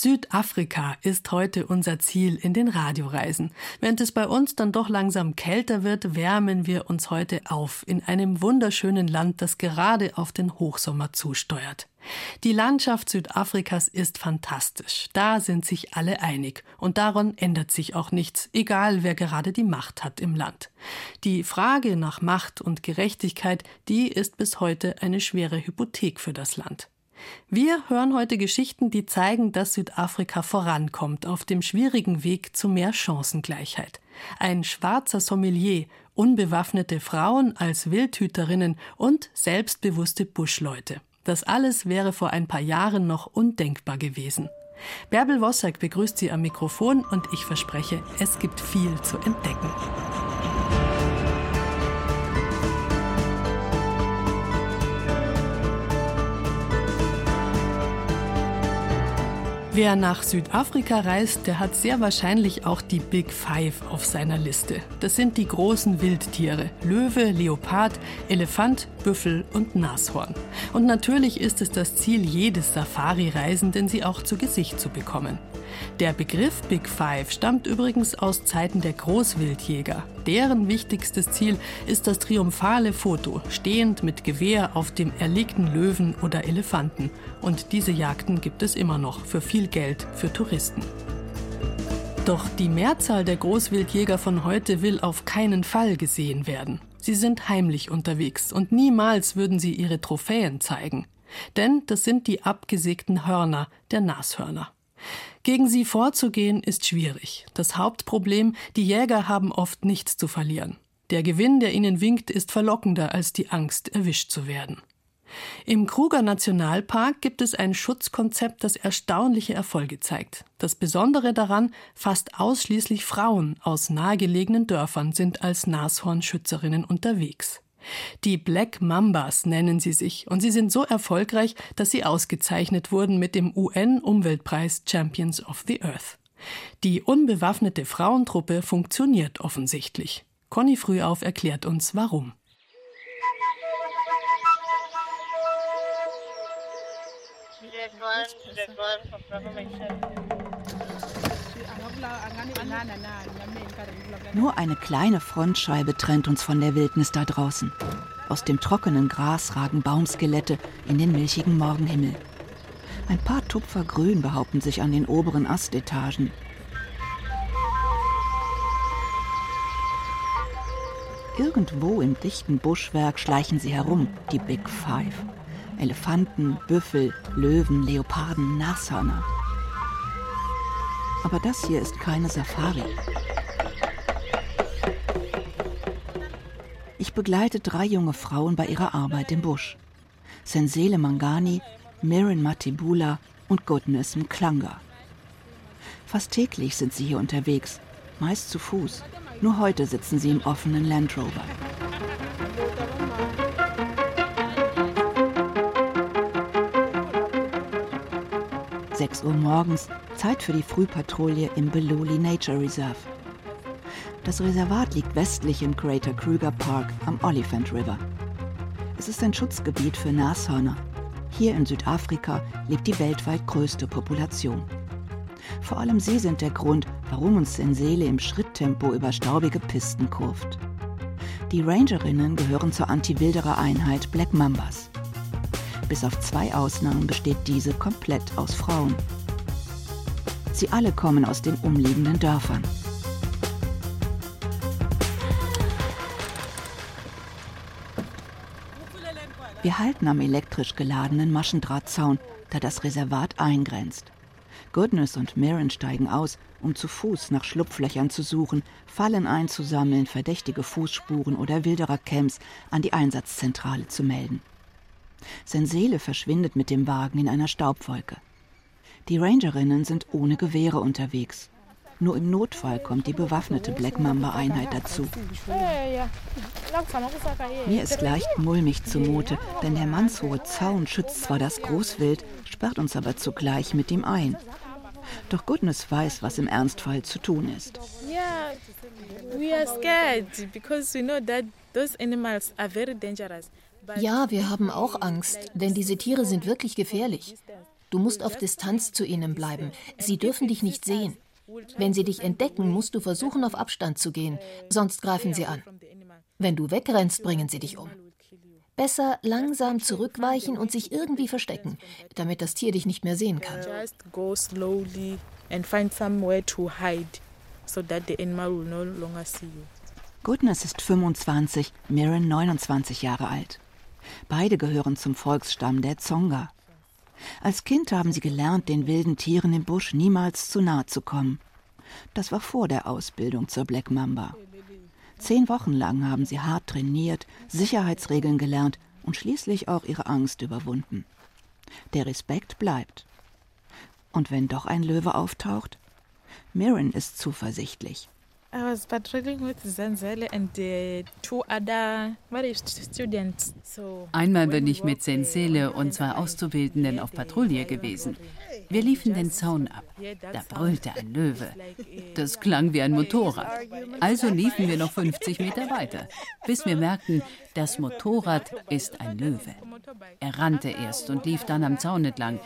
Südafrika ist heute unser Ziel in den Radioreisen. Während es bei uns dann doch langsam kälter wird, wärmen wir uns heute auf in einem wunderschönen Land, das gerade auf den Hochsommer zusteuert. Die Landschaft Südafrikas ist fantastisch. Da sind sich alle einig. Und daran ändert sich auch nichts, egal wer gerade die Macht hat im Land. Die Frage nach Macht und Gerechtigkeit, die ist bis heute eine schwere Hypothek für das Land. Wir hören heute Geschichten, die zeigen, dass Südafrika vorankommt auf dem schwierigen Weg zu mehr Chancengleichheit. Ein schwarzer Sommelier, unbewaffnete Frauen als Wildhüterinnen und selbstbewusste Buschleute. Das alles wäre vor ein paar Jahren noch undenkbar gewesen. Bärbel Wossack begrüßt Sie am Mikrofon und ich verspreche, es gibt viel zu entdecken. Wer nach Südafrika reist, der hat sehr wahrscheinlich auch die Big Five auf seiner Liste. Das sind die großen Wildtiere. Löwe, Leopard, Elefant, Büffel und Nashorn. Und natürlich ist es das Ziel jedes Safari-Reisenden, sie auch zu Gesicht zu bekommen. Der Begriff Big Five stammt übrigens aus Zeiten der Großwildjäger. Deren wichtigstes Ziel ist das triumphale Foto, stehend mit Gewehr auf dem erlegten Löwen oder Elefanten. Und diese Jagden gibt es immer noch für viel Geld für Touristen. Doch die Mehrzahl der Großwildjäger von heute will auf keinen Fall gesehen werden. Sie sind heimlich unterwegs und niemals würden sie ihre Trophäen zeigen. Denn das sind die abgesägten Hörner der Nashörner. Gegen sie vorzugehen ist schwierig. Das Hauptproblem, die Jäger haben oft nichts zu verlieren. Der Gewinn, der ihnen winkt, ist verlockender als die Angst, erwischt zu werden. Im Kruger Nationalpark gibt es ein Schutzkonzept, das erstaunliche Erfolge zeigt. Das Besondere daran, fast ausschließlich Frauen aus nahegelegenen Dörfern sind als Nashornschützerinnen unterwegs. Die Black Mambas nennen sie sich und sie sind so erfolgreich, dass sie ausgezeichnet wurden mit dem UN-Umweltpreis Champions of the Earth. Die unbewaffnete Frauentruppe funktioniert offensichtlich. Conny Frühauf erklärt uns warum. Nur eine kleine Frontscheibe trennt uns von der Wildnis da draußen. Aus dem trockenen Gras ragen Baumskelette in den milchigen Morgenhimmel. Ein paar Tupfer Grün behaupten sich an den oberen Astetagen. Irgendwo im dichten Buschwerk schleichen sie herum, die Big Five. Elefanten, Büffel, Löwen, Leoparden, Nashörner. Aber das hier ist keine Safari. Ich begleite drei junge Frauen bei ihrer Arbeit im Busch. Sensele Mangani, Mirin Matibula und Goodness Mklanga. Fast täglich sind sie hier unterwegs, meist zu Fuß. Nur heute sitzen sie im offenen Land Rover. 6 Uhr morgens, Zeit für die Frühpatrouille im Beloli Nature Reserve. Das Reservat liegt westlich im Greater Kruger Park am Oliphant River. Es ist ein Schutzgebiet für Nashörner. Hier in Südafrika lebt die weltweit größte Population. Vor allem sie sind der Grund, warum uns Sensele im Schritttempo über staubige Pisten kurft. Die Rangerinnen gehören zur Anti-Wilderer-Einheit Black Mambas. Bis auf zwei Ausnahmen besteht diese komplett aus Frauen. Sie alle kommen aus den umliegenden Dörfern. Wir halten am elektrisch geladenen Maschendrahtzaun, da das Reservat eingrenzt. Goodness und Mirren steigen aus, um zu Fuß nach Schlupflöchern zu suchen, Fallen einzusammeln, verdächtige Fußspuren oder Wilderer-Camps an die Einsatzzentrale zu melden. Sein Seele verschwindet mit dem Wagen in einer Staubwolke. Die Rangerinnen sind ohne Gewehre unterwegs. Nur im Notfall kommt die bewaffnete Black Mamba-Einheit dazu. Mir ist leicht mulmig zumute, denn der mannshohe Zaun schützt zwar das Großwild, sperrt uns aber zugleich mit ihm ein. Doch Goodness weiß, was im Ernstfall zu tun ist. Yeah, we are scared because we know that those animals are very dangerous. Ja, wir haben auch Angst, denn diese Tiere sind wirklich gefährlich. Du musst auf Distanz zu ihnen bleiben. Sie dürfen dich nicht sehen. Wenn sie dich entdecken, musst du versuchen, auf Abstand zu gehen, sonst greifen sie an. Wenn du wegrennst, bringen sie dich um. Besser langsam zurückweichen und sich irgendwie verstecken, damit das Tier dich nicht mehr sehen kann. Just go slowly and find somewhere to hide so that the animal will no longer see you. Goodness ist 25, Mirren 29 Jahre alt. Beide gehören zum Volksstamm der Zonga. Als Kind haben sie gelernt, den wilden Tieren im Busch niemals zu nahe zu kommen. Das war vor der Ausbildung zur Black Mamba. Zehn Wochen lang haben sie hart trainiert, Sicherheitsregeln gelernt und schließlich auch ihre Angst überwunden. Der Respekt bleibt. Und wenn doch ein Löwe auftaucht? Mirren ist zuversichtlich. I was patrolling with Zanzele and the two other students. So Einmal bin ich mit Sensele und zwei Auszubildenden auf Patrouille gewesen. Wir liefen den Zaun ab. Da brüllte ein Löwe. Das klang wie ein Motorrad. Also liefen wir noch 50 Meter weiter, bis wir merkten, das Motorrad ist ein Löwe. Er rannte erst und lief dann am Zaun entlang.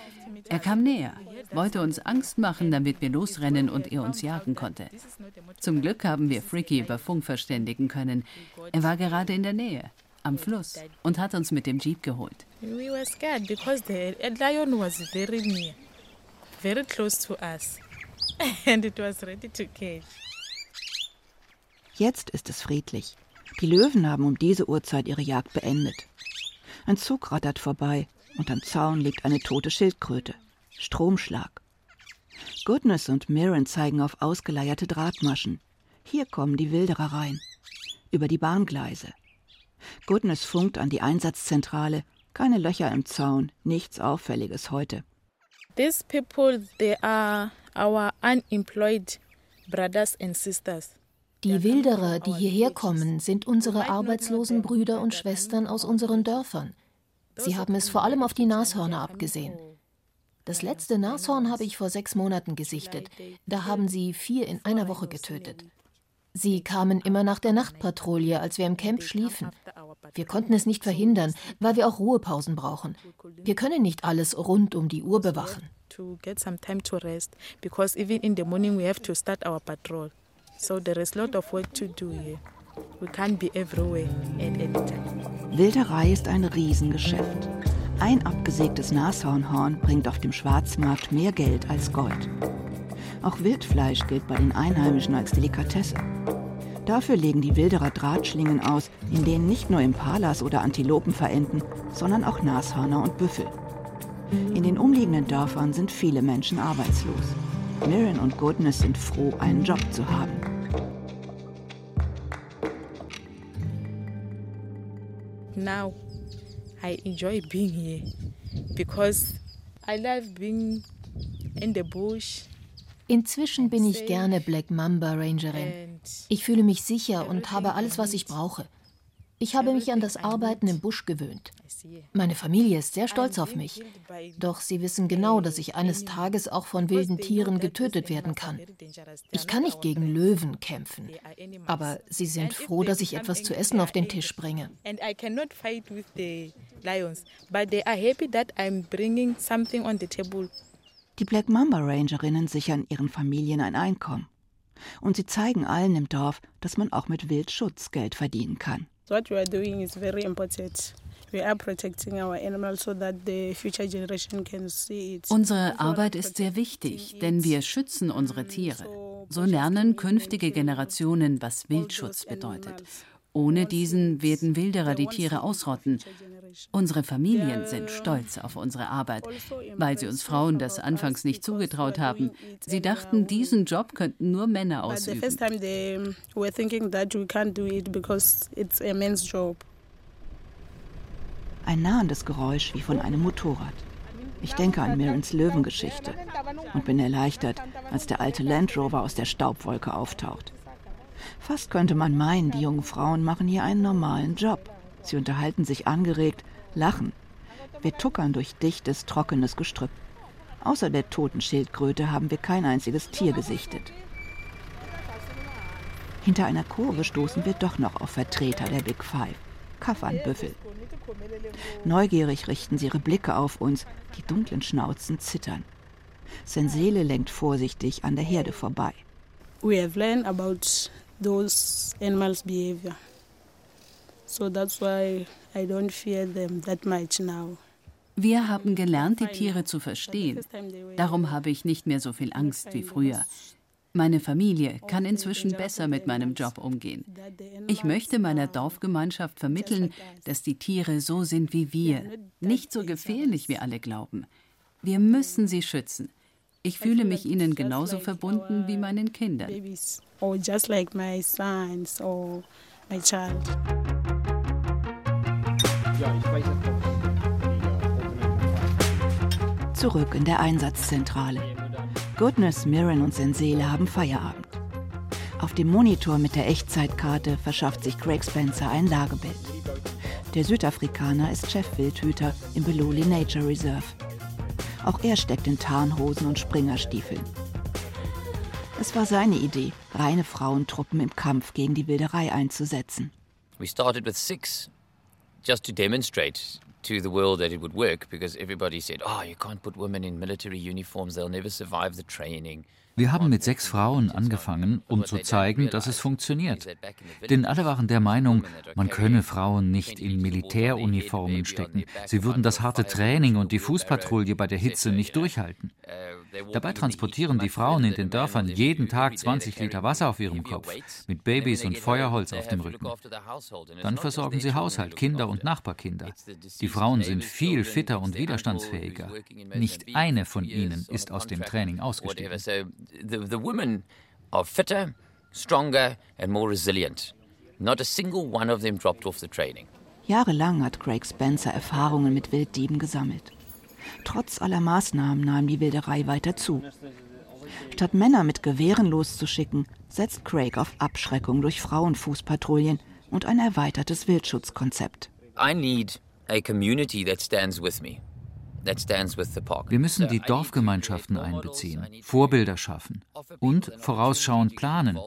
Er kam näher, wollte uns Angst machen, damit wir losrennen und er uns jagen konnte. Zum Glück haben wir Fricky über Funk verständigen können. Er war gerade in der Nähe, am Fluss, und hat uns mit dem Jeep geholt. we were scared because the a lion was very near, very close to us, and it was ready to catch. Jetzt ist es friedlich. Die Löwen haben um diese Uhrzeit ihre Jagd beendet. Ein Zug rattert vorbei und am Zaun liegt eine tote Schildkröte. Stromschlag. Goodness und Mirren zeigen auf ausgeleierte Drahtmaschen. Hier kommen die Wilderer rein. Über die Bahngleise. Goodness funkt an die Einsatzzentrale. Keine Löcher im Zaun, nichts Auffälliges heute. These people, they are our unemployed brothers and sisters. Die Wilderer, die hierher kommen, sind unsere arbeitslosen Brüder und Schwestern aus unseren Dörfern. Sie haben es vor allem auf die Nashörner abgesehen. Das letzte Nashorn habe ich vor sechs Monaten gesichtet. Da haben sie vier in einer Woche getötet. Sie kamen immer nach der Nachtpatrouille, als wir im Camp schliefen. Wir konnten es nicht verhindern, weil wir auch Ruhepausen brauchen. Wir können nicht alles rund um die Uhr bewachen. Wilderei ist ein Riesengeschäft. Ein abgesägtes Nashornhorn bringt auf dem Schwarzmarkt mehr Geld als Gold. Auch Wildfleisch gilt bei den Einheimischen als Delikatesse. Dafür legen die Wilderer Drahtschlingen aus, in denen nicht nur Impalas oder Antilopen verenden, sondern auch Nashörner und Büffel. In den umliegenden Dörfern sind viele Menschen arbeitslos. Mirren und Goodness sind froh, einen Job zu haben. Now I enjoy being here because I love being in the bush Inzwischen bin ich gerne Black Mamba Rangerin. Ich fühle mich sicher und habe alles, was ich brauche. Ich habe mich an das Arbeiten im Busch gewöhnt. Meine Familie ist sehr stolz auf mich. Doch sie wissen genau, dass ich eines Tages auch von wilden Tieren getötet werden kann. Ich kann nicht gegen Löwen kämpfen. Aber sie sind froh, dass ich etwas zu essen auf den Tisch bringe. Die Black Mamba Rangerinnen sichern ihren Familien ein Einkommen. Und sie zeigen allen im Dorf, dass man auch mit Wildschutz Geld verdienen kann. What we are doing is very important. We are protecting our animals so that the future generation can see it. Unsere Arbeit ist sehr wichtig, denn wir schützen unsere Tiere. So lernen künftige Generationen, was Wildschutz bedeutet. Ohne diesen werden Wilderer die Tiere ausrotten. Unsere Familien sind stolz auf unsere Arbeit, weil sie uns Frauen das anfangs nicht zugetraut haben. Sie dachten, diesen Job könnten nur Männer But the ausüben. first time they were thinking that we can't do it because it's a man's job. Ein nahendes Geräusch wie von einem Motorrad. Ich denke an Mirrens Löwengeschichte und bin erleichtert, als der alte Land Rover aus der Staubwolke auftaucht. Fast könnte man meinen, die jungen Frauen machen hier einen normalen Job. Sie unterhalten sich angeregt, lachen. Wir tuckern durch dichtes, trockenes Gestrüpp. Außer der toten Schildkröte haben wir kein einziges Tier gesichtet. Hinter einer Kurve stoßen wir doch noch auf Vertreter der Big Five, Kaffernbüffel. Neugierig richten sie ihre Blicke auf uns, die dunklen Schnauzen zittern. Sensele lenkt vorsichtig an der Herde vorbei. We have learned about those animals' behavior. So that's why I don't fear them that much now. Wir haben gelernt, die Tiere zu verstehen. Darum habe ich nicht mehr so viel Angst wie früher. Meine Familie kann inzwischen besser mit meinem Job umgehen. Ich möchte meiner Dorfgemeinschaft vermitteln, dass die Tiere so sind wie wir, nicht so gefährlich wie alle glauben. Wir müssen sie schützen. Ich fühle mich ihnen genauso verbunden wie meinen Kindern. Zurück in der Einsatzzentrale. Goodness, Mirren und Sensele haben Feierabend. Auf dem Monitor mit der Echtzeitkarte verschafft sich Craig Spencer ein Lagebild. Der Südafrikaner ist Chefwildhüter im Beloli Nature Reserve. Auch er steckt in Tarnhosen und Springerstiefeln. Es war seine Idee, reine Frauentruppen im Kampf gegen die Wilderei einzusetzen. We started with six, just to demonstrate to the world that it would work because everybody said, oh, you can't put women in military uniforms, they'll never survive the training. Wir haben mit sechs Frauen angefangen, um zu zeigen, dass es funktioniert. Denn alle waren der Meinung, man könne Frauen nicht in Militäruniformen stecken. Sie würden das harte Training und die Fußpatrouille bei der Hitze nicht durchhalten. Dabei transportieren die Frauen in den Dörfern jeden Tag 20 Liter Wasser auf ihrem Kopf, mit Babys und Feuerholz auf dem Rücken. Dann versorgen sie Haushalt, Kinder und Nachbarkinder. Die Frauen sind viel fitter und widerstandsfähiger. Nicht eine von ihnen ist aus dem Training ausgestiegen. The, women are fitter, stronger and more resilient. Not a single one of them dropped off the training. Jahrelang hat Craig Spencer Erfahrungen mit Wilddieben gesammelt. Trotz aller Maßnahmen nahm die Wilderei weiter zu. Statt Männer mit Gewehren loszuschicken, setzt Craig auf Abschreckung durch Frauenfußpatrouillen und ein erweitertes Wildschutzkonzept. I need a community that stands with me. Wir müssen die Dorfgemeinschaften einbeziehen, Vorbilder schaffen und vorausschauend planen.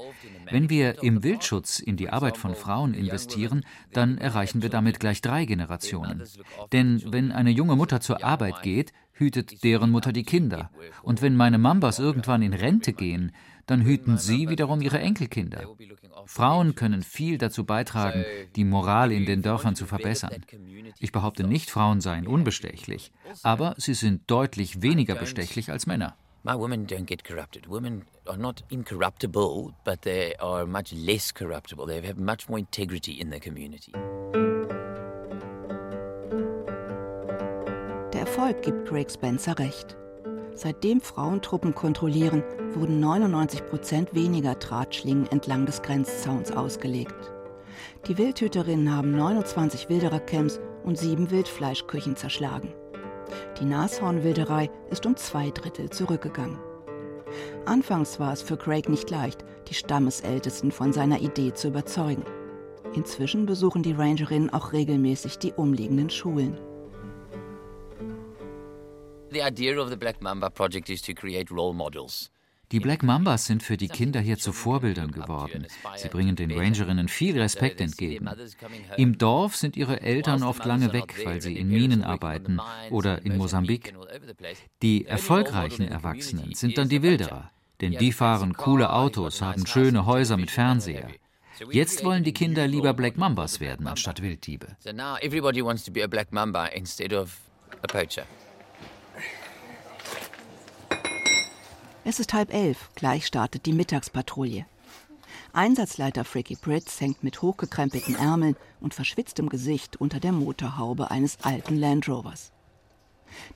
Wenn wir im Wildschutz in die Arbeit von Frauen investieren, dann erreichen wir damit gleich drei Generationen. Denn wenn eine junge Mutter zur Arbeit geht, hütet deren Mutter die Kinder. Und wenn meine Mambas irgendwann in Rente gehen, dann hüten sie wiederum ihre Enkelkinder. Frauen können viel dazu beitragen, die Moral in den Dörfern zu verbessern. Ich behaupte nicht, Frauen seien unbestechlich, aber sie sind deutlich weniger bestechlich als Männer. My women don't get corrupted. Women are not incorruptible, but they are much less corruptible. They have much more integrity in their community. Erfolg gibt Craig Spencer recht. Seitdem Frauentruppen kontrollieren, wurden 99 Prozent weniger Drahtschlingen entlang des Grenzzauns ausgelegt. Die Wildhüterinnen haben 29 Wilderercamps und sieben Wildfleischküchen zerschlagen. Die Nashornwilderei ist um zwei Drittel zurückgegangen. Anfangs war es für Craig nicht leicht, die Stammesältesten von seiner Idee zu überzeugen. Inzwischen besuchen die Rangerinnen auch regelmäßig die umliegenden Schulen. Die Black Mambas sind für die Kinder hier zu Vorbildern geworden. Sie bringen den Rangerinnen viel Respekt entgegen. Im Dorf sind ihre Eltern oft lange weg, weil sie in Minen arbeiten oder in Mosambik. Die erfolgreichen Erwachsenen sind dann die Wilderer, denn die fahren coole Autos, haben schöne Häuser mit Fernseher. Jetzt wollen die Kinder lieber Black Mambas werden anstatt Wilddiebe. So now everybody wants to be a Black Mamba instead of a poacher. Es ist halb elf, gleich startet die Mittagspatrouille. Einsatzleiter Fricky Pritz hängt mit hochgekrempelten Ärmeln und verschwitztem Gesicht unter der Motorhaube eines alten Land Rovers.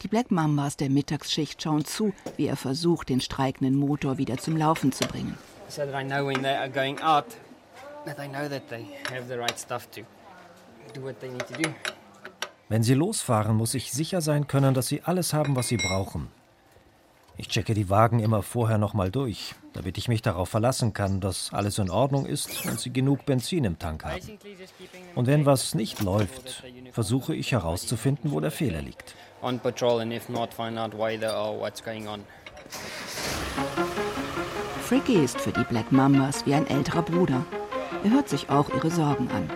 Die Black Mambas der Mittagsschicht schauen zu, wie er versucht, den streikenden Motor wieder zum Laufen zu bringen. Wenn sie losfahren, muss ich sicher sein können, dass sie alles haben, was sie brauchen. Ich checke die Wagen immer vorher nochmal durch, damit ich mich darauf verlassen kann, dass alles in Ordnung ist und sie genug Benzin im Tank haben. Und wenn was nicht läuft, versuche ich herauszufinden, wo der Fehler liegt. Fricky ist für die Black Mambas wie ein älterer Bruder. Er hört sich auch ihre Sorgen an.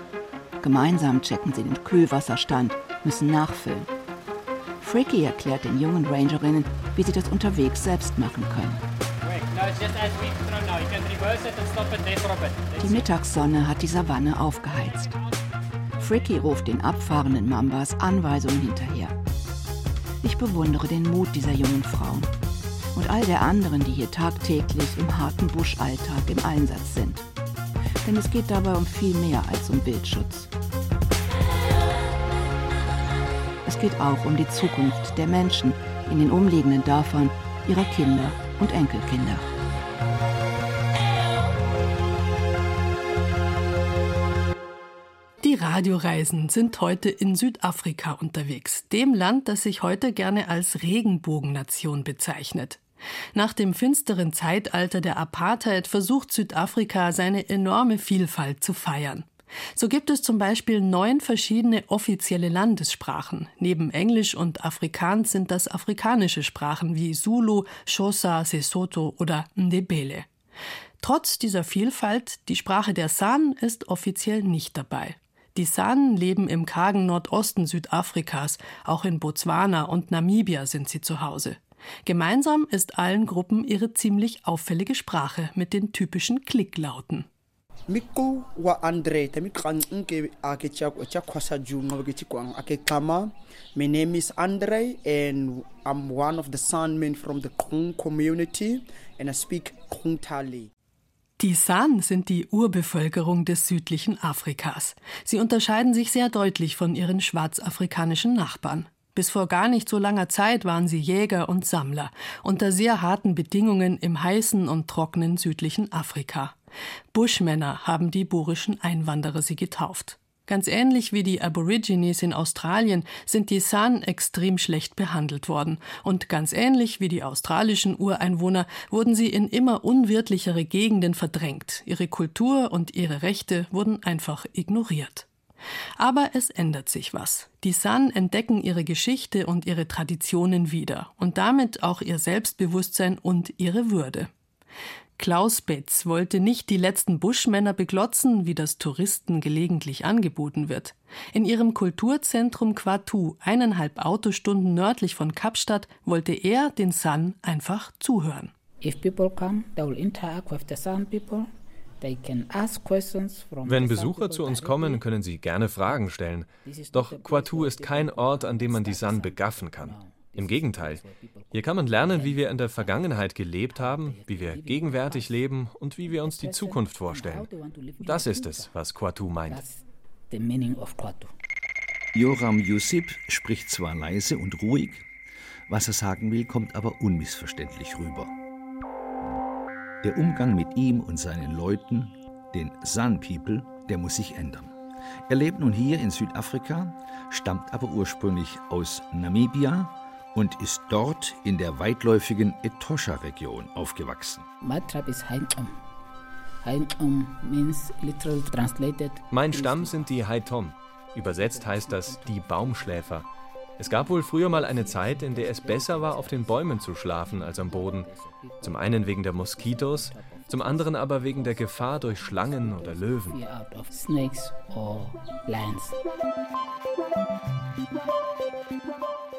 Gemeinsam checken sie den Kühlwasserstand, müssen nachfüllen. Fricky erklärt den jungen Rangerinnen, wie sie das unterwegs selbst machen können. Die Mittagssonne hat die Savanne aufgeheizt. Fricky ruft den abfahrenden Mambas Anweisungen hinterher. Ich bewundere den Mut dieser jungen Frauen und all der anderen, die hier tagtäglich im harten Buschalltag im Einsatz sind. Denn es geht dabei um viel mehr als um Wildschutz. Es geht auch um die Zukunft der Menschen in den umliegenden Dörfern, ihrer Kinder und Enkelkinder. Die Radioreisen sind heute in Südafrika unterwegs, dem Land, das sich heute gerne als Regenbogennation bezeichnet. Nach dem finsteren Zeitalter der Apartheid versucht Südafrika seine enorme Vielfalt zu feiern. So gibt es zum Beispiel neun verschiedene offizielle Landessprachen. Neben Englisch und Afrikaans sind das afrikanische Sprachen wie Zulu, Xhosa, Sesotho oder Ndebele. Trotz dieser Vielfalt, die Sprache der San ist offiziell nicht dabei. Die San leben im kargen Nordosten Südafrikas, auch in Botswana und Namibia sind sie zu Hause. Gemeinsam ist allen Gruppen ihre ziemlich auffällige Sprache mit den typischen Klicklauten. Miku wa andre tami kan nke ake cha cha kwasa ju ngobe ke kwang ake kama my name is andre and i'm one of the San men from the Kung community and i speak Tali. Die San sind die Urbevölkerung des südlichen Afrikas. Sie unterscheiden sich sehr deutlich von ihren schwarzafrikanischen Nachbarn. Bis vor gar nicht so langer Zeit waren sie Jäger und Sammler, unter sehr harten Bedingungen im heißen und trockenen südlichen Afrika. Bushmänner haben die burischen Einwanderer sie getauft. Ganz ähnlich wie die Aborigines in Australien sind die San extrem schlecht behandelt worden. Und ganz ähnlich wie die australischen Ureinwohner wurden sie in immer unwirtlichere Gegenden verdrängt. Ihre Kultur und ihre Rechte wurden einfach ignoriert. Aber es ändert sich was. Die San entdecken ihre Geschichte und ihre Traditionen wieder und damit auch ihr Selbstbewusstsein und ihre Würde. Klaus Betz wollte nicht die letzten Buschmänner beglotzen, wie das Touristen gelegentlich angeboten wird. In ihrem Kulturzentrum Quatu, eineinhalb Autostunden nördlich von Kapstadt, wollte er den San einfach zuhören. If people come, they will interact with the San people. Wenn Besucher zu uns kommen, können sie gerne Fragen stellen. Doch Quatu ist kein Ort, an dem man die San begaffen kann. Im Gegenteil. Hier kann man lernen, wie wir in der Vergangenheit gelebt haben, wie wir gegenwärtig leben und wie wir uns die Zukunft vorstellen. Das ist es, was Quatu meint. Joram Yusip spricht zwar leise und ruhig, was er sagen will, kommt aber unmissverständlich rüber. Der Umgang mit ihm und seinen Leuten, den San People, der muss sich ändern. Er lebt nun hier in Südafrika, stammt aber ursprünglich aus Namibia und ist dort in der weitläufigen Etosha-Region aufgewachsen. Mein Stamm sind die Haitom. Übersetzt heißt das die Baumschläfer. Es gab wohl früher mal eine Zeit, in der es besser war, auf den Bäumen zu schlafen als am Boden. Zum einen wegen der Moskitos, zum anderen aber wegen der Gefahr durch Schlangen oder Löwen.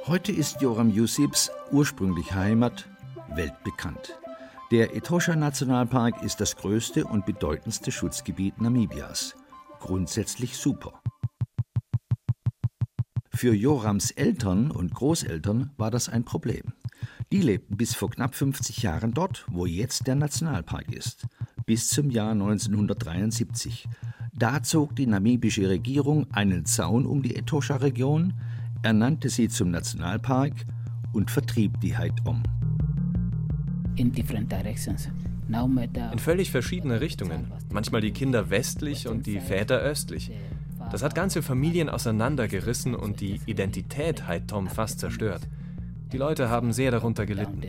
Heute ist Joram Yusips ursprünglich Heimat weltbekannt. Der Etosha Nationalpark ist das größte und bedeutendste Schutzgebiet Namibias. Grundsätzlich super. Für Jorams Eltern und Großeltern war das ein Problem. Die lebten bis vor knapp 50 Jahren dort, wo jetzt der Nationalpark ist, bis zum Jahr 1973. Da zog die namibische Regierung einen Zaun um die Etosha-Region, ernannte sie zum Nationalpark und vertrieb die Haidom. In völlig verschiedene Richtungen. Manchmal die Kinder westlich und die Väter östlich. Das hat ganze Familien auseinandergerissen und die Identität Haitom fast zerstört. Die Leute haben sehr darunter gelitten.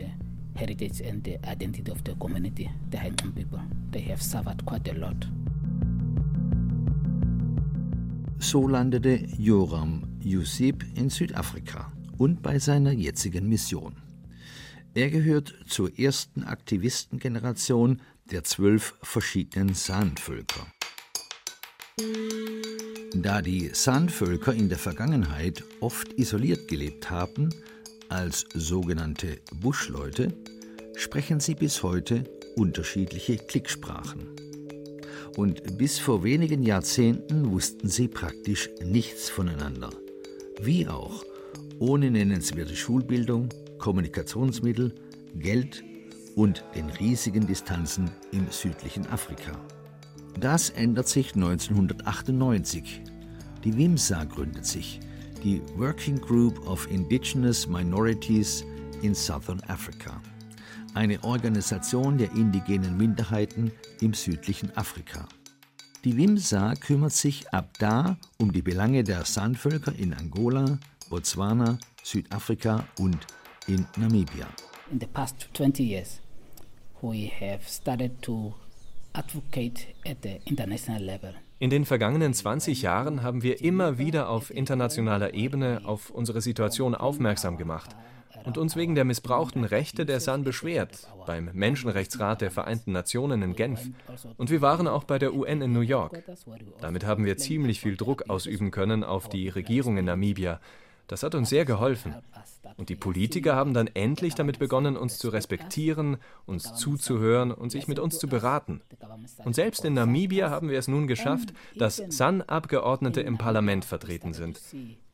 heritage and the identity of the community, the Haitong people. They have suffered quite a lot. So landete Joram Yusip in Südafrika und bei seiner jetzigen Mission. Er gehört zur ersten Aktivistengeneration der zwölf verschiedenen San-Völker. Da die San-Völker in der Vergangenheit oft isoliert gelebt haben, als sogenannte Buschleute, sprechen sie bis heute unterschiedliche Klicksprachen. Und bis vor wenigen Jahrzehnten wussten sie praktisch nichts voneinander. Wie auch, ohne nennenswerte Schulbildung, Kommunikationsmittel, Geld und den riesigen Distanzen im südlichen Afrika. Das ändert sich 1998. Die WIMSA gründet sich, die Working Group of Indigenous Minorities in Southern Africa, eine Organisation der indigenen Minderheiten im südlichen Afrika. Die WIMSA kümmert sich ab da um die Belange der Sandvölker in Angola, Botswana, Südafrika und in Namibia. In the past 20 years, we have started to advocate at the international level. In den vergangenen 20 Jahren haben wir immer wieder auf internationaler Ebene auf unsere Situation aufmerksam gemacht und uns wegen der missbrauchten Rechte der San beschwert beim Menschenrechtsrat der Vereinten Nationen in Genf und wir waren auch bei der UN in New York. Damit haben wir ziemlich viel Druck ausüben können auf die Regierung in Namibia. Das hat uns sehr geholfen. Und die Politiker haben dann endlich damit begonnen, uns zu respektieren, uns zuzuhören und sich mit uns zu beraten. Und selbst in Namibia haben wir es nun geschafft, dass San-Abgeordnete im Parlament vertreten sind.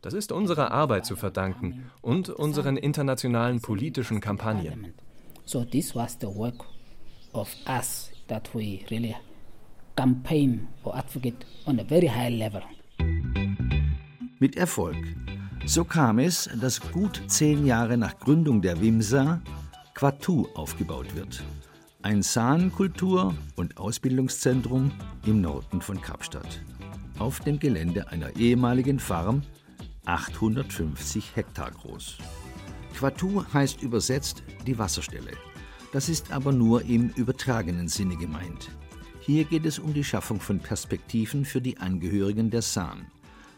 Das ist unserer Arbeit zu verdanken und unseren internationalen politischen Kampagnen. So this was the work of us that we really campaign or advocate on a very high level. Mit Erfolg. So kam es, dass gut zehn Jahre nach Gründung der WIMSA Quatu aufgebaut wird. Ein Saan-Kultur- und Ausbildungszentrum im Norden von Kapstadt. Auf dem Gelände einer ehemaligen Farm, 850 Hektar groß. Quatu heißt übersetzt die Wasserstelle. Das ist aber nur im übertragenen Sinne gemeint. Hier geht es um die Schaffung von Perspektiven für die Angehörigen der Saan.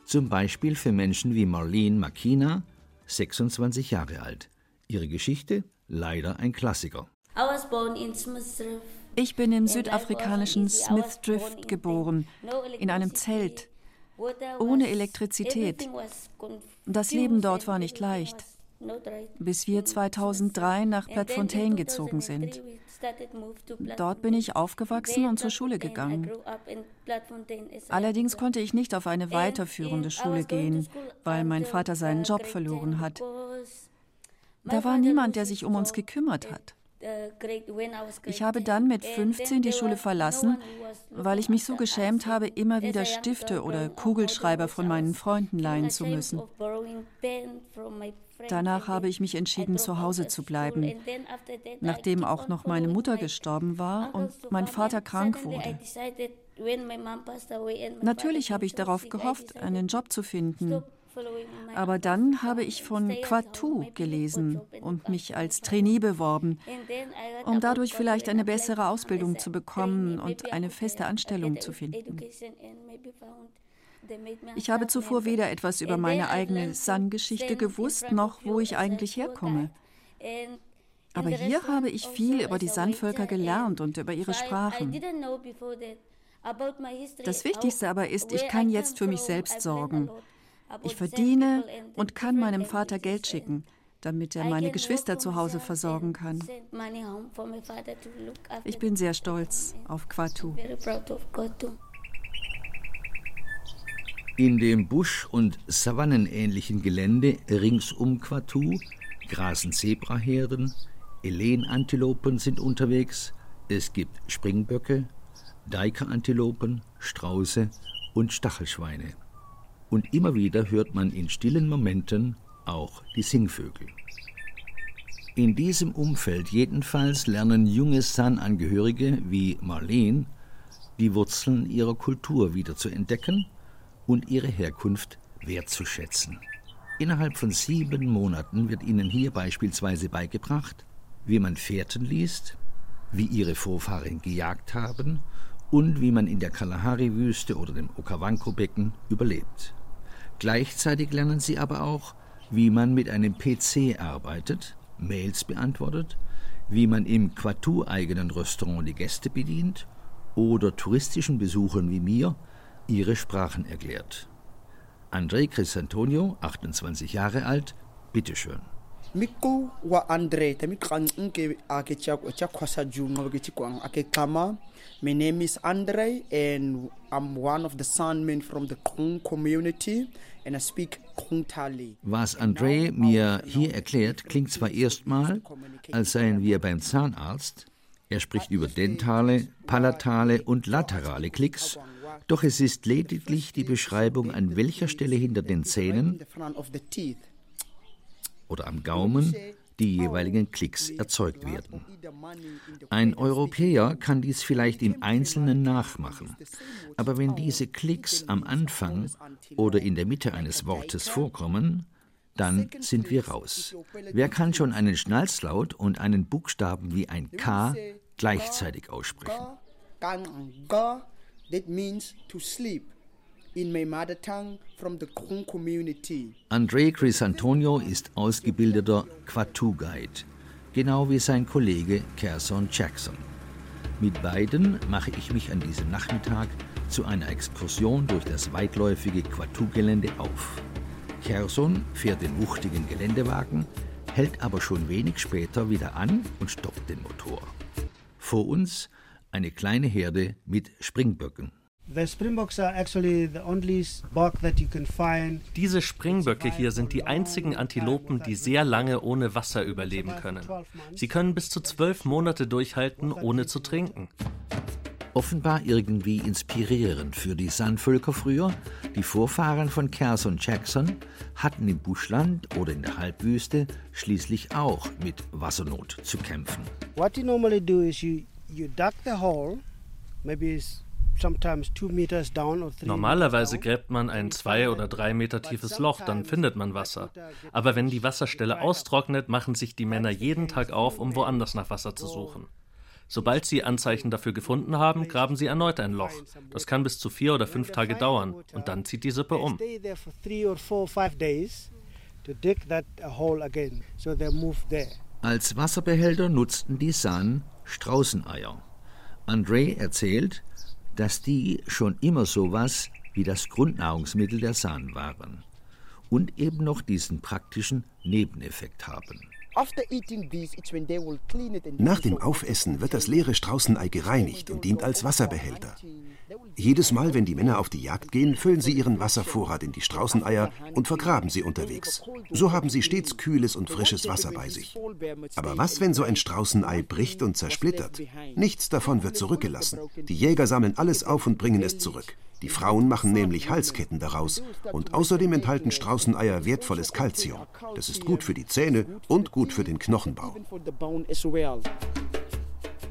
Zum Beispiel für Menschen wie Marlene Makina, 26 Jahre alt. Ihre Geschichte leider ein Klassiker. Ich bin im südafrikanischen Smith Drift geboren, in einem Zelt, ohne Elektrizität. Das Leben dort war nicht leicht, bis wir 2003 nach Plattfontaine gezogen sind. Dort bin ich aufgewachsen und zur Schule gegangen. Allerdings konnte ich nicht auf eine weiterführende Schule gehen, weil mein Vater seinen Job verloren hat. Da war niemand, der sich um uns gekümmert hat. Ich habe dann mit 15 die Schule verlassen, weil ich mich so geschämt habe, immer wieder Stifte oder Kugelschreiber von meinen Freunden leihen zu müssen. Danach habe ich mich entschieden, zu Hause zu bleiben, nachdem auch noch meine Mutter gestorben war und mein Vater krank wurde. Natürlich habe ich darauf gehofft, einen Job zu finden. Aber dann habe ich von Quatu gelesen und mich als Trainee beworben, um dadurch vielleicht eine bessere Ausbildung zu bekommen und eine feste Anstellung zu finden. Ich habe zuvor weder etwas über meine eigene San-Geschichte gewusst, noch wo ich eigentlich herkomme. Aber hier habe ich viel über die San-Völker gelernt und über ihre Sprachen. Das Wichtigste aber ist, ich kann jetzt für mich selbst sorgen. Ich verdiene und kann meinem Vater Geld schicken, damit er meine Geschwister zu Hause versorgen kann. Ich bin sehr stolz auf Quatu. In dem busch- und savannenähnlichen Gelände rings um Quatu grasen Zebraherden, Elenantilopen sind unterwegs, es gibt Springböcke, Deikerantilopen, Strauße und Stachelschweine. Und immer wieder hört man in stillen Momenten auch die Singvögel. In diesem Umfeld jedenfalls lernen junge San-Angehörige wie Marlene die Wurzeln ihrer Kultur wieder zu entdecken und ihre Herkunft wertzuschätzen. Innerhalb von sieben Monaten wird ihnen hier beispielsweise beigebracht, wie man Fährten liest, wie ihre Vorfahren gejagt haben und wie man in der Kalahari-Wüste oder dem Okavango-Becken überlebt. Gleichzeitig lernen sie aber auch, wie man mit einem PC arbeitet, Mails beantwortet, wie man im Quatu-eigenen Restaurant die Gäste bedient oder touristischen Besuchern wie mir ihre Sprachen erklärt. André Crisantonio, 28 Jahre alt, bitteschön. Miku wa andre kan nke ake cha cha kwasa ju ngobe ke kwang ake kama my name is andre and i'm one of the sandmen from the Kong community and i speak Kong Tali Was André mir hier erklärt, klingt zwar erstmal, als seien wir beim Zahnarzt. Er spricht über dentale, palatale und laterale Klicks, doch es ist lediglich die Beschreibung, an welcher Stelle hinter den Zähnen oder am Gaumen die jeweiligen Klicks erzeugt werden. Ein Europäer kann dies vielleicht im Einzelnen nachmachen, aber wenn diese Klicks am Anfang oder in der Mitte eines Wortes vorkommen, dann sind wir raus. Wer kann schon einen Schnalzlaut und einen Buchstaben wie ein K gleichzeitig aussprechen? That means to sleep in my mother tongue from the Kong community. André Crisantonio ist ausgebildeter Quatu-Guide, genau wie sein Kollege Kerson Jackson. Mit beiden mache ich mich an diesem Nachmittag zu einer Exkursion durch das weitläufige Quatu-Gelände auf. Kerson fährt den wuchtigen Geländewagen, hält aber schon wenig später wieder an und stoppt den Motor. Vor uns eine kleine Herde mit Springböcken. Diese Springböcke hier sind die einzigen Antilopen, die sehr lange ohne Wasser überleben können. Sie können bis zu zwölf Monate durchhalten, ohne zu trinken. Offenbar irgendwie inspirierend für die Sandvölker früher. Die Vorfahren von Kers und Jackson hatten im Buschland oder in der Halbwüste schließlich auch mit Wassernot zu kämpfen. What you normally do is you, you duck the hole, maybe Normalerweise gräbt man ein zwei oder drei Meter tiefes Loch, dann findet man Wasser. Aber wenn die Wasserstelle austrocknet, machen sich die Männer jeden Tag auf, um woanders nach Wasser zu suchen. Sobald sie Anzeichen dafür gefunden haben, graben sie erneut ein Loch. Das kann bis zu vier oder fünf Tage dauern und dann zieht die Sippe um. Als Wasserbehälter nutzten die San Straußeneier. André erzählt, dass die schon immer sowas wie das Grundnahrungsmittel der San waren und eben noch diesen praktischen Nebeneffekt haben. Nach dem Aufessen wird das leere Straußenei gereinigt und dient als Wasserbehälter. Jedes Mal, wenn die Männer auf die Jagd gehen, füllen sie ihren Wasservorrat in die Straußeneier und vergraben sie unterwegs. So haben sie stets kühles und frisches Wasser bei sich. Aber was, wenn so ein Straußenei bricht und zersplittert? Nichts davon wird zurückgelassen. Die Jäger sammeln alles auf und bringen es zurück. Die Frauen machen nämlich Halsketten daraus und außerdem enthalten Straußeneier wertvolles Kalzium. Das ist gut für die Zähne und gut für den Knochenbau.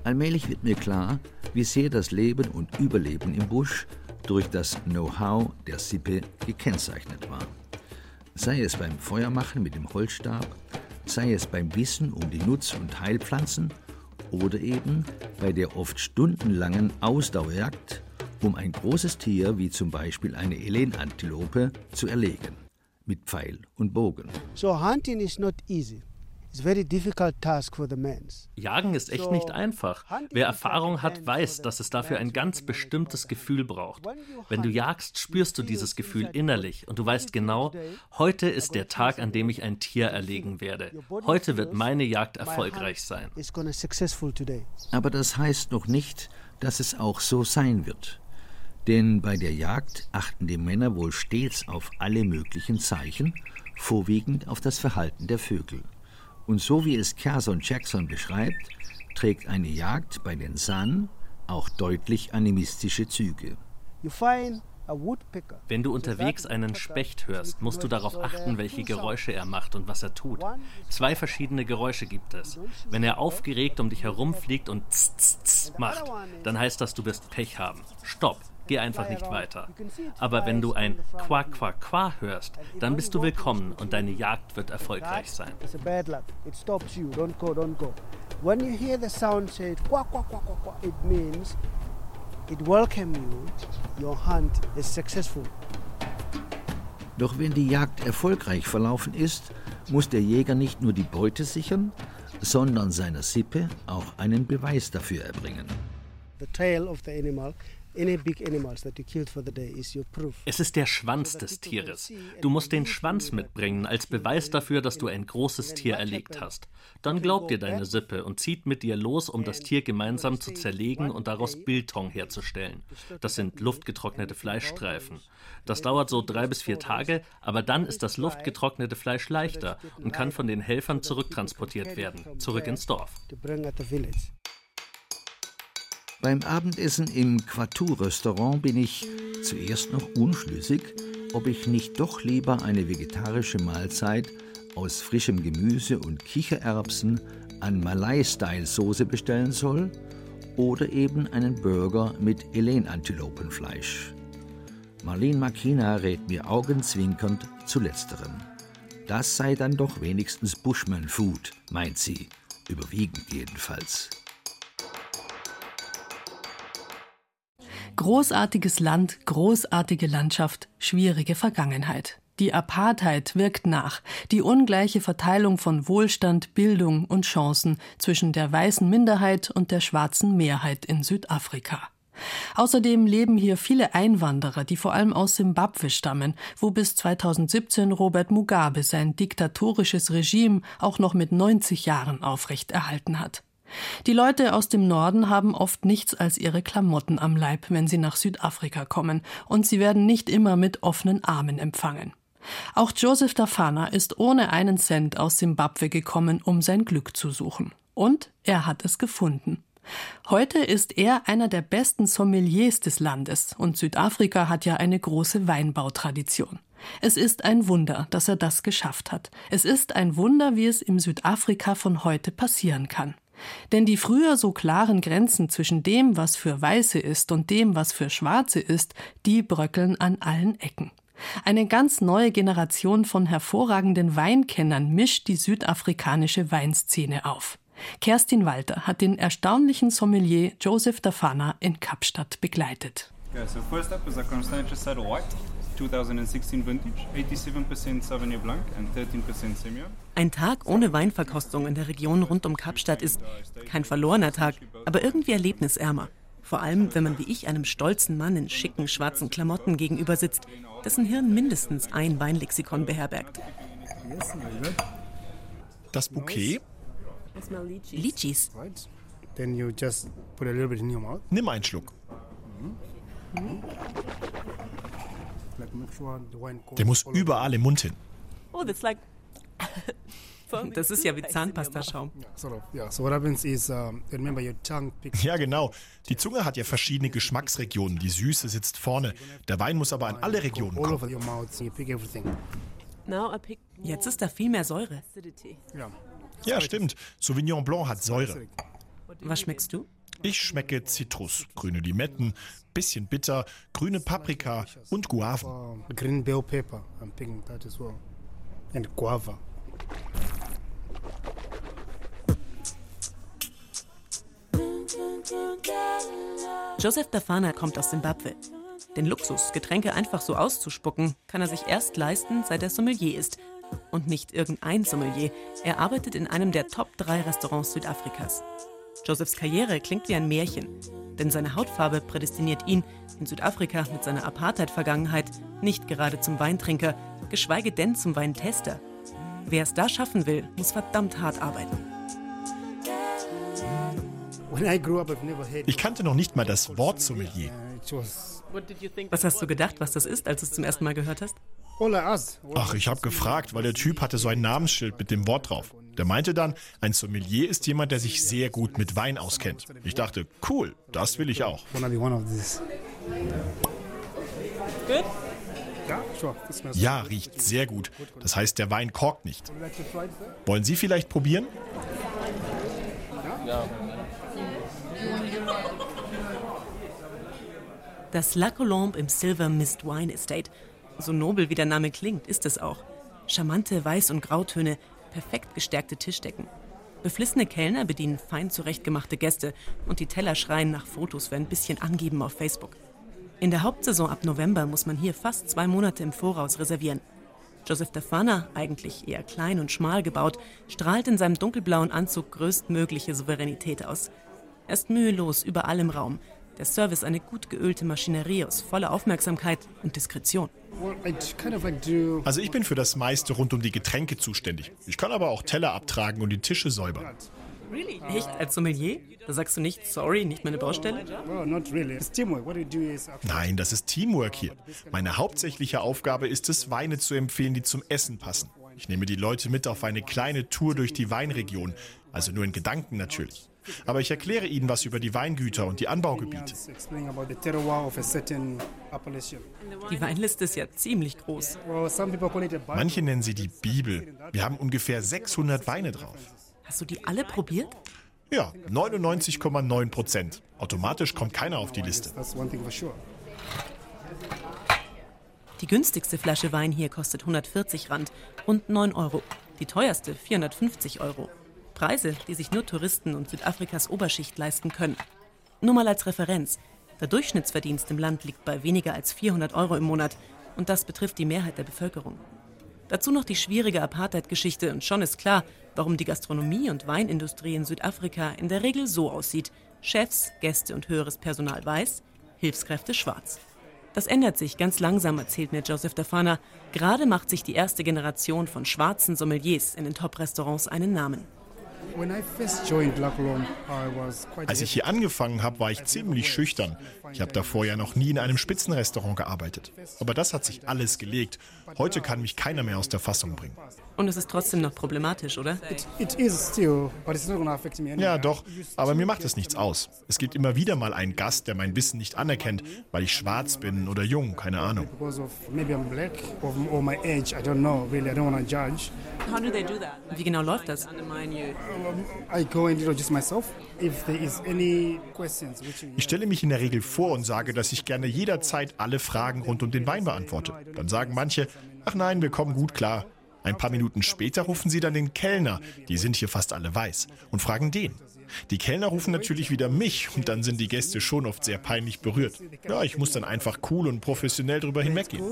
Allmählich wird mir klar, wie sehr das Leben und Überleben im Busch durch das Know-how der Sippe gekennzeichnet war. Sei es beim Feuermachen mit dem Holzstab, sei es beim Wissen um die Nutz- und Heilpflanzen oder eben bei der oft stundenlangen Ausdauerjagd um ein großes Tier wie zum Beispiel eine Elenantilope zu erlegen, mit Pfeil und Bogen. So hunting is not easy. Jagen ist echt nicht einfach. Wer Erfahrung hat, weiß, dass es dafür ein ganz bestimmtes Gefühl braucht. Wenn du jagst, spürst du dieses Gefühl innerlich und du weißt genau, heute ist der Tag, an dem ich ein Tier erlegen werde. Heute wird meine Jagd erfolgreich sein. Aber das heißt noch nicht, dass es auch so sein wird. Denn bei der Jagd achten die Männer wohl stets auf alle möglichen Zeichen, vorwiegend auf das Verhalten der Vögel. Und so wie es Kerson Jackson beschreibt, trägt eine Jagd bei den San auch deutlich animistische Züge. Wenn du unterwegs einen Specht hörst, musst du darauf achten, welche Geräusche er macht und was er tut. Zwei verschiedene Geräusche gibt es. Wenn er aufgeregt um dich herumfliegt und tss, tss, tss macht, dann heißt das, du wirst Pech haben. Stopp, geh einfach nicht weiter. Aber wenn du ein Qua Qua Qua hörst, dann bist du willkommen und deine Jagd wird erfolgreich sein. When you hear the sound say quack, quack, quack, quack, quack, it means it welcome you, your hunt is successful. Doch wenn die Jagd erfolgreich verlaufen ist, muss der Jäger nicht nur die Beute sichern, sondern seiner Sippe auch einen Beweis dafür erbringen. The tail of the animal es ist der Schwanz des Tieres. Du musst den Schwanz mitbringen als Beweis dafür, dass du ein großes Tier erlegt hast. Dann glaubt dir deine Sippe und zieht mit dir los, um das Tier gemeinsam zu zerlegen und daraus Biltong herzustellen. Das sind luftgetrocknete Fleischstreifen. Das dauert so drei bis vier Tage, aber dann ist das luftgetrocknete Fleisch leichter und kann von den Helfern zurücktransportiert werden, zurück ins Dorf. Beim Abendessen im Quatou-Restaurant bin ich zuerst noch unschlüssig, ob ich nicht doch lieber eine vegetarische Mahlzeit aus frischem Gemüse und Kichererbsen an Malay-Style-Soße bestellen soll oder eben einen Burger mit Elen-Antilopenfleisch. Marlene Makina rät mir augenzwinkernd zu letzterem. Das sei dann doch wenigstens Bushman Food, meint sie, überwiegend jedenfalls. Großartiges Land, großartige Landschaft, schwierige Vergangenheit. Die Apartheid wirkt nach, die ungleiche Verteilung von Wohlstand, Bildung und Chancen zwischen der weißen Minderheit und der schwarzen Mehrheit in Südafrika. Außerdem leben hier viele Einwanderer, die vor allem aus Simbabwe stammen, wo bis 2017 Robert Mugabe sein diktatorisches Regime auch noch mit 90 Jahren aufrechterhalten hat. Die Leute aus dem Norden haben oft nichts als ihre Klamotten am Leib, wenn sie nach Südafrika kommen, und sie werden nicht immer mit offenen Armen empfangen. Auch Joseph Dafana ist ohne einen Cent aus Simbabwe gekommen, um sein Glück zu suchen. Und er hat es gefunden. Heute ist er einer der besten Sommeliers des Landes und Südafrika hat ja eine große Weinbautradition. Es ist ein Wunder, dass er das geschafft hat. Es ist ein Wunder, wie es im Südafrika von heute passieren kann. Denn die früher so klaren Grenzen zwischen dem, was für Weiße ist und dem, was für Schwarze ist, die bröckeln an allen Ecken. Eine ganz neue Generation von hervorragenden Weinkennern mischt die südafrikanische Weinszene auf. Kerstin Walter hat den erstaunlichen Sommelier Joseph Dafana in Kapstadt begleitet. First up is a Constantia Saddle White. 2016 Vintage, 87% Sauvignon Blanc and 13% Semillon. Ein Tag ohne Weinverkostung in der Region rund um Kapstadt ist kein verlorener Tag, aber irgendwie erlebnisärmer. Vor allem, wenn man wie ich einem stolzen Mann in schicken schwarzen Klamotten gegenüber sitzt, dessen Hirn mindestens ein Weinlexikon beherbergt. Das Bouquet? Litchis. Nimm einen Schluck. Der muss überall im Mund hin. Oh, that's like. Das ist ja wie Zahnpastaschaum. Ja, genau. Die Zunge hat ja verschiedene Geschmacksregionen. Die Süße sitzt vorne. Der Wein muss aber in alle Regionen kommen. Jetzt ist da viel mehr Säure. Ja, stimmt. Sauvignon Blanc hat Säure. Was schmeckst du? Ich schmecke Zitrus, grüne Limetten, bisschen bitter, grüne Paprika und Guaven. Green bell pepper, I'm picking that as well. And guava. Joseph Dafana kommt aus Simbabwe. Den Luxus, Getränke einfach so auszuspucken, kann er sich erst leisten, seit er Sommelier ist. Und nicht irgendein Sommelier. Er arbeitet in einem der Top 3 Restaurants Südafrikas. Josephs Karriere klingt wie ein Märchen, denn seine Hautfarbe prädestiniert ihn in Südafrika mit seiner Apartheid-Vergangenheit nicht gerade zum Weintrinker, geschweige denn zum Weintester. Wer es da schaffen will, muss verdammt hart arbeiten. Ich kannte noch nicht mal das Wort Sommelier. Was hast du gedacht, was das ist, als du es zum ersten Mal gehört hast? Ach, ich habe gefragt, weil der Typ hatte so ein Namensschild mit dem Wort drauf. Der meinte dann, ein Sommelier ist jemand, der sich sehr gut mit Wein auskennt. Ich dachte, cool, das will ich auch. Ja, riecht sehr gut. Das heißt, der Wein korkt nicht. Wollen Sie vielleicht probieren? Ja. Das La Colombe im Silver Mist Wine Estate. So nobel wie der Name klingt, ist es auch. Charmante Weiß- und Grautöne, perfekt gestärkte Tischdecken. Beflissene Kellner bedienen fein zurechtgemachte Gäste und die Teller schreien nach Fotos für ein bisschen Angeben auf Facebook. In der Hauptsaison ab November muss man hier fast zwei Monate im Voraus reservieren. Joseph Defana, eigentlich eher klein und schmal gebaut, strahlt in seinem dunkelblauen Anzug größtmögliche Souveränität aus. Er ist mühelos überall im Raum. Der Service eine gut geölte Maschinerie aus voller Aufmerksamkeit und Diskretion. Also ich bin für das meiste rund um die Getränke zuständig. Ich kann aber auch Teller abtragen und die Tische säubern. Really? Echt? Als Sommelier? Da sagst du nicht, sorry, nicht meine Baustelle? Nein, das ist Teamwork hier. Meine hauptsächliche Aufgabe ist es, Weine zu empfehlen, die zum Essen passen. Ich nehme die Leute mit auf eine kleine Tour durch die Weinregion, also nur in Gedanken natürlich. Aber ich erkläre ihnen was über die Weingüter und die Anbaugebiete. Die Weinliste ist ja ziemlich groß. Manche nennen sie die Bibel. Wir haben ungefähr 600 Weine drauf. Hast du die alle probiert? Ja, 99,9 Prozent. Automatisch kommt keiner auf die Liste. Die günstigste Flasche Wein hier kostet 140 Rand, rund 9 Euro. Die teuerste 450 Euro. Preise, die sich nur Touristen und Südafrikas Oberschicht leisten können. Nur mal als Referenz. Der Durchschnittsverdienst im Land liegt bei weniger als 400 Euro im Monat. Und das betrifft die Mehrheit der Bevölkerung. Dazu noch die schwierige Apartheid-Geschichte und schon ist klar, warum die Gastronomie und Weinindustrie in Südafrika in der Regel so aussieht. Chefs, Gäste und höheres Personal weiß, Hilfskräfte schwarz. Das ändert sich ganz langsam, erzählt mir Joseph Dafana. Gerade macht sich die erste Generation von schwarzen Sommeliers in den Top-Restaurants einen Namen. Als ich hier angefangen habe, war ich ziemlich schüchtern. Ich habe davor ja noch nie in einem Spitzenrestaurant gearbeitet. Aber das hat sich alles gelegt. Heute kann mich keiner mehr aus der Fassung bringen. Und es ist trotzdem noch problematisch, oder? Ja, doch. Aber mir macht es nichts aus. Es gibt immer wieder mal einen Gast, der mein Wissen nicht anerkennt, weil ich schwarz bin oder jung, keine Ahnung. Wie genau läuft das? Ich stelle mich in der Regel vor und sage, dass ich gerne jederzeit alle Fragen rund um den Wein beantworte. Dann sagen manche, ach nein, wir kommen gut klar. Ein paar Minuten später rufen sie dann den Kellner, die sind hier fast alle weiß, und fragen den. Die Kellner rufen natürlich wieder mich und dann sind die Gäste schon oft sehr peinlich berührt. Ja, ich muss dann einfach cool und professionell drüber hinweggehen.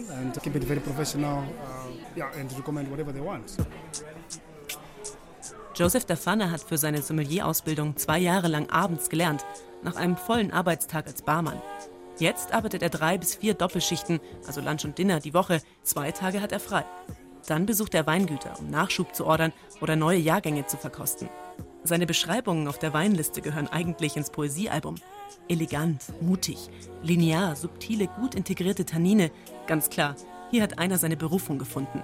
Joseph Dafana hat für seine Sommelier-Ausbildung zwei Jahre lang abends gelernt, nach einem vollen Arbeitstag als Barmann. Jetzt arbeitet er drei bis vier Doppelschichten, also Lunch und Dinner die Woche. Zwei Tage hat er frei. Dann besucht er Weingüter, um Nachschub zu ordern oder neue Jahrgänge zu verkosten. Seine Beschreibungen auf der Weinliste gehören eigentlich ins Poesiealbum. Elegant, mutig, linear, subtile, gut integrierte Tannine. Ganz klar, hier hat einer seine Berufung gefunden.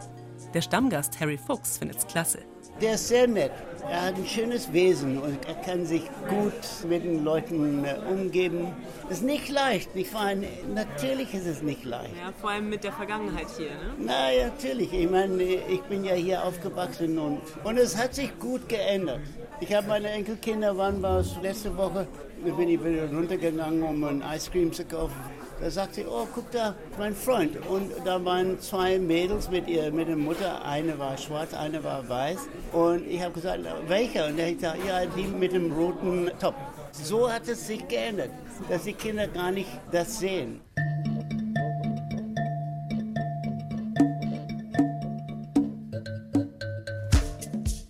Der Stammgast Harry Fuchs findet's klasse. Der ist sehr nett. Er hat ein schönes Wesen und er kann sich gut mit den Leuten äh, umgeben. Ist nicht leicht. Ich meine, natürlich ist es nicht leicht. Ja, vor allem mit der Vergangenheit hier, ne? Na, ja, natürlich. Ich meine, ich bin ja hier aufgewachsen und, und es hat sich gut geändert. Ich habe meine Enkelkinder, wann war es letzte Woche? Da bin ich wieder runtergegangen, um ein Ice Cream zu kaufen. Da sagt sie, oh, guck da, mein Freund. Und da waren zwei Mädels mit ihr, mit der Mutter. Eine war schwarz, eine war weiß. Und ich habe gesagt, welcher? Und er hat gesagt, ja, die mit dem roten Top. So hat es sich geändert, dass die Kinder gar nicht das sehen.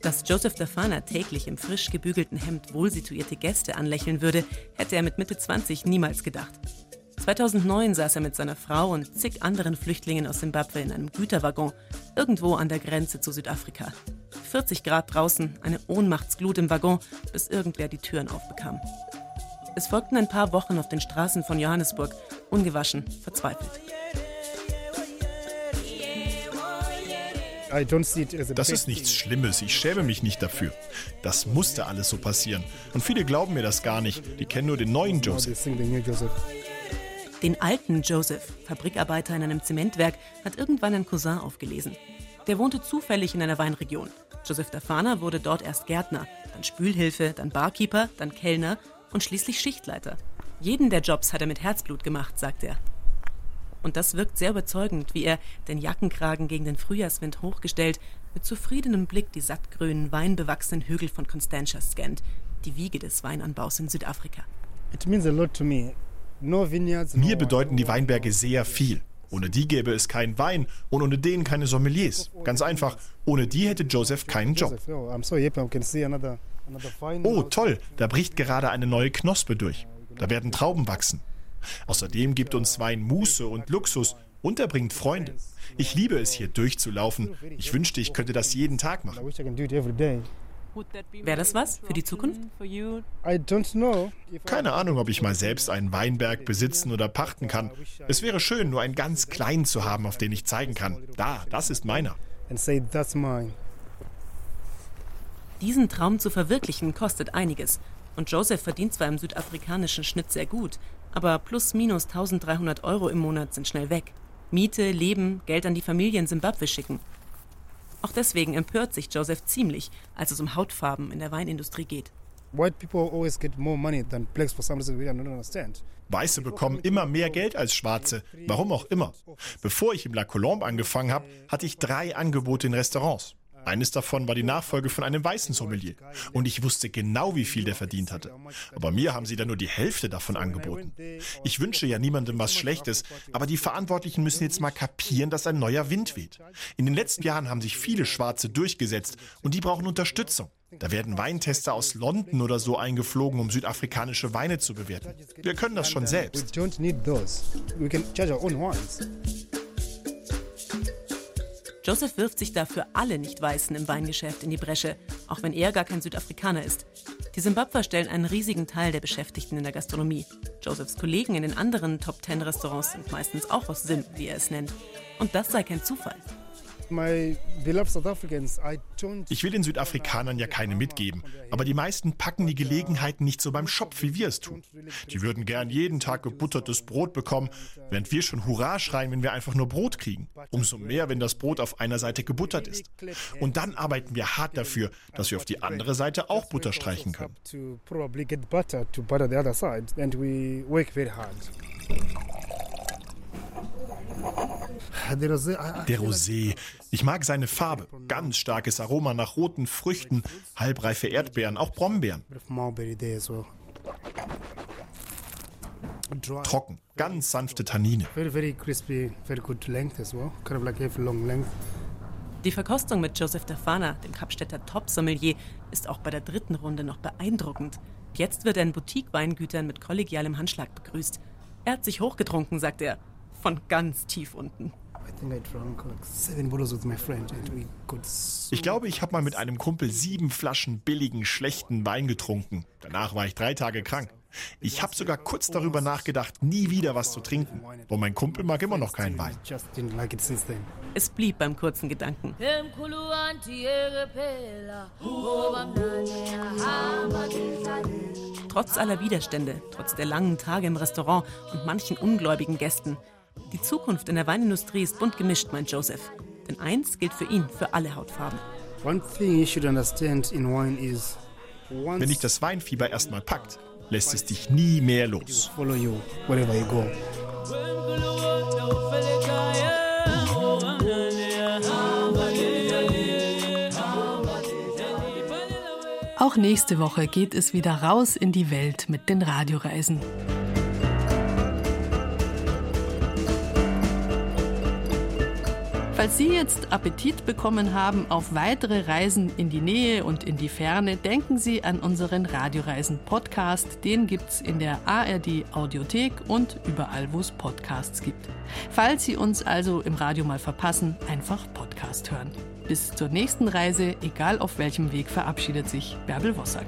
Dass Joseph Dafana täglich im frisch gebügelten Hemd wohlsituierte Gäste anlächeln würde, hätte er mit Mitte 20 niemals gedacht. 2009 saß er mit seiner Frau und zig anderen Flüchtlingen aus Simbabwe in einem Güterwaggon, irgendwo an der Grenze zu Südafrika. 40 Grad draußen, eine Ohnmachtsglut im Waggon, bis irgendwer die Türen aufbekam. Es folgten ein paar Wochen auf den Straßen von Johannesburg, ungewaschen, verzweifelt. Das ist nichts Schlimmes, ich schäme mich nicht dafür. Das musste alles so passieren. Und viele glauben mir das gar nicht, die kennen nur den neuen Joseph. Den alten Joseph, Fabrikarbeiter in einem Zementwerk, hat irgendwann ein Cousin aufgelesen. Der wohnte zufällig in einer Weinregion. Joseph Dafana wurde dort erst Gärtner, dann Spülhilfe, dann Barkeeper, dann Kellner und schließlich Schichtleiter. Jeden der Jobs hat er mit Herzblut gemacht, sagt er. Und das wirkt sehr überzeugend, wie er, den Jackenkragen gegen den Frühjahrswind hochgestellt, mit zufriedenem Blick die sattgrünen, weinbewachsenen Hügel von Constantia scannt, die Wiege des Weinanbaus in Südafrika. Mir bedeuten die Weinberge sehr viel. Ohne die gäbe es keinen Wein und ohne den keine Sommeliers. Ganz einfach, ohne die hätte Joseph keinen Job. Oh, toll, da bricht gerade eine neue Knospe durch. Da werden Trauben wachsen. Außerdem gibt uns Wein Muße und Luxus und er bringt Freunde. Ich liebe es, hier durchzulaufen. Ich wünschte, ich könnte das jeden Tag machen. Wäre das was für die Zukunft? Keine Ahnung, ob ich mal selbst einen Weinberg besitzen oder pachten kann. Es wäre schön, nur einen ganz kleinen zu haben, auf den ich zeigen kann. Da, das ist meiner. Diesen Traum zu verwirklichen kostet einiges. Und Joseph verdient zwar im südafrikanischen Schnitt sehr gut, aber plus minus 1300 Euro im Monat sind schnell weg. Miete, Leben, Geld an die Familie in Simbabwe schicken. Auch deswegen empört sich Joseph ziemlich, als es um Hautfarben in der Weinindustrie geht. Weiße bekommen immer mehr Geld als Schwarze, warum auch immer. Bevor ich im La Colombe angefangen habe, hatte ich drei Angebote in Restaurants. Eines davon war die Nachfolge von einem weißen Sommelier. Und ich wusste genau, wie viel der verdient hatte. Aber mir haben sie dann nur die Hälfte davon angeboten. Ich wünsche ja niemandem was Schlechtes, aber die Verantwortlichen müssen jetzt mal kapieren, dass ein neuer Wind weht. In den letzten Jahren haben sich viele Schwarze durchgesetzt und die brauchen Unterstützung. Da werden Weintester aus London oder so eingeflogen, um südafrikanische Weine zu bewerten. Wir können das schon selbst. Joseph wirft sich dafür alle Nicht-Weißen im Weingeschäft in die Bresche, auch wenn er gar kein Südafrikaner ist. Die Simbabwer stellen einen riesigen Teil der Beschäftigten in der Gastronomie. Josephs Kollegen in den anderen Top-10-Restaurants sind meistens auch aus Sim, wie er es nennt. Und das sei kein Zufall. Ich will den Südafrikanern ja keine mitgeben, aber die meisten packen die Gelegenheiten nicht so beim Schopf, wie wir es tun. Die würden gern jeden Tag gebuttertes Brot bekommen, während wir schon Hurra schreien, wenn wir einfach nur Brot kriegen. Umso mehr, wenn das Brot auf einer Seite gebuttert ist. Und dann arbeiten wir hart dafür, dass wir auf die andere Seite auch Butter streichen können. Der Rosé. Ich mag seine Farbe. Ganz starkes Aroma nach roten Früchten, halbreife Erdbeeren, auch Brombeeren. Trocken, ganz sanfte Tannine. Die Verkostung mit Joseph Dafana, dem Kapstädter Top-Sommelier, ist auch bei der dritten Runde noch beeindruckend. Jetzt wird er in Boutique-Weingütern mit kollegialem Handschlag begrüßt. Er hat sich hochgetrunken, sagt er, von ganz tief unten. Ich glaube, ich habe mal mit einem Kumpel sieben Flaschen billigen, schlechten Wein getrunken. Danach war ich drei Tage krank. Ich habe sogar kurz darüber nachgedacht, nie wieder was zu trinken. Und mein Kumpel mag immer noch keinen Wein. Es blieb beim kurzen Gedanken. Trotz aller Widerstände, trotz der langen Tage im Restaurant und manchen ungläubigen Gästen, die Zukunft in der Weinindustrie ist bunt gemischt, meint Joseph. Denn eins gilt für ihn, für alle Hautfarben. Wenn dich das Weinfieber erstmal packt, lässt es dich nie mehr los. Auch nächste Woche geht es wieder raus in die Welt mit den Radioreisen. Falls Sie jetzt Appetit bekommen haben auf weitere Reisen in die Nähe und in die Ferne, denken Sie an unseren Radioreisen-Podcast. Den gibt's in der ARD Audiothek und überall, wo es Podcasts gibt. Falls Sie uns also im Radio mal verpassen, einfach Podcast hören. Bis zur nächsten Reise, egal auf welchem Weg, verabschiedet sich Bärbel Wossack.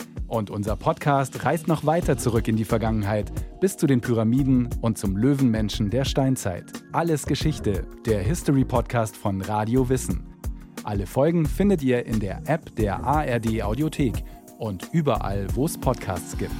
Und unser Podcast reist noch weiter zurück in die Vergangenheit, bis zu den Pyramiden und zum Löwenmenschen der Steinzeit. Alles Geschichte, der History Podcast von Radio Wissen. Alle Folgen findet ihr in der App der ARD Audiothek und überall, wo es Podcasts gibt.